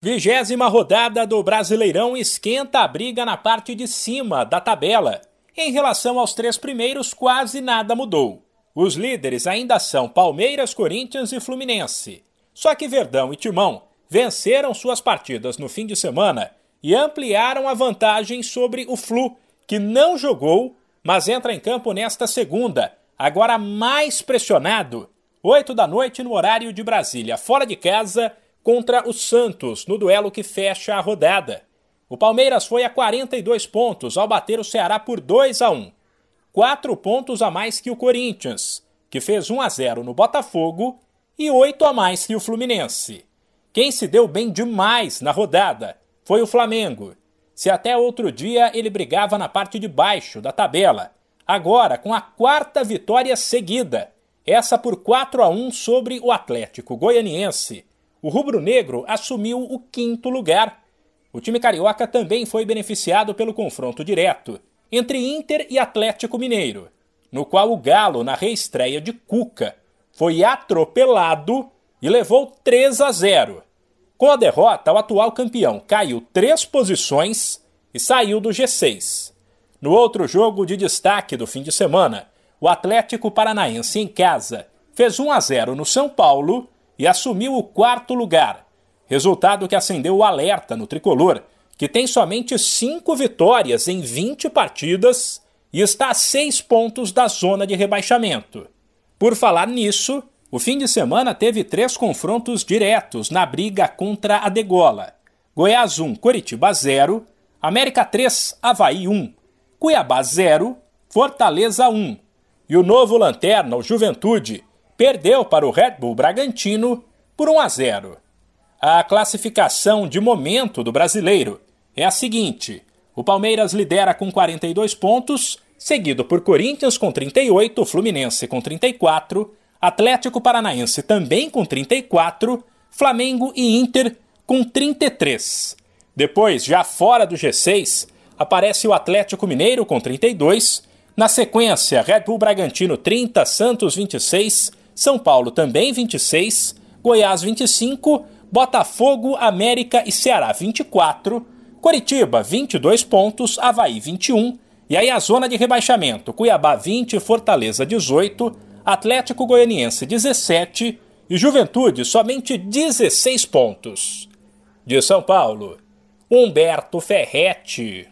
Vigésima rodada do Brasileirão esquenta a briga na parte de cima da tabela. Em relação aos três primeiros, quase nada mudou. Os líderes ainda são Palmeiras, Corinthians e Fluminense. Só que Verdão e Timão venceram suas partidas no fim de semana e ampliaram a vantagem sobre o Flu, que não jogou, mas entra em campo nesta segunda, agora mais pressionado. Oito da noite no horário de Brasília, fora de casa contra o Santos no duelo que fecha a rodada. O Palmeiras foi a 42 pontos ao bater o Ceará por 2 a 1. Quatro pontos a mais que o Corinthians, que fez 1 a 0 no Botafogo, e oito a mais que o Fluminense. Quem se deu bem demais na rodada foi o Flamengo. Se até outro dia ele brigava na parte de baixo da tabela, agora com a quarta vitória seguida, essa por 4 a 1 sobre o Atlético Goianiense o rubro-negro assumiu o quinto lugar. O time carioca também foi beneficiado pelo confronto direto entre Inter e Atlético Mineiro, no qual o Galo, na reestreia de Cuca, foi atropelado e levou 3 a 0. Com a derrota, o atual campeão caiu três posições e saiu do G6. No outro jogo de destaque do fim de semana, o Atlético Paranaense em casa fez 1 a 0 no São Paulo e assumiu o quarto lugar, resultado que acendeu o alerta no tricolor, que tem somente cinco vitórias em 20 partidas e está a seis pontos da zona de rebaixamento. Por falar nisso, o fim de semana teve três confrontos diretos na briga contra a degola. Goiás 1, Curitiba 0, América 3, Havaí 1, Cuiabá 0, Fortaleza 1. E o novo lanterna, o Juventude, perdeu para o Red Bull Bragantino por 1 a 0. A classificação de momento do brasileiro é a seguinte: o Palmeiras lidera com 42 pontos, seguido por Corinthians com 38, Fluminense com 34, Atlético Paranaense também com 34, Flamengo e Inter com 33. Depois, já fora do G6, aparece o Atlético Mineiro com 32, na sequência, Red Bull Bragantino 30, Santos 26, são Paulo também 26, Goiás 25, Botafogo, América e Ceará 24, Coritiba 22 pontos, Havaí 21, e aí a zona de rebaixamento: Cuiabá 20, Fortaleza 18, Atlético Goianiense 17 e Juventude somente 16 pontos. De São Paulo, Humberto Ferretti.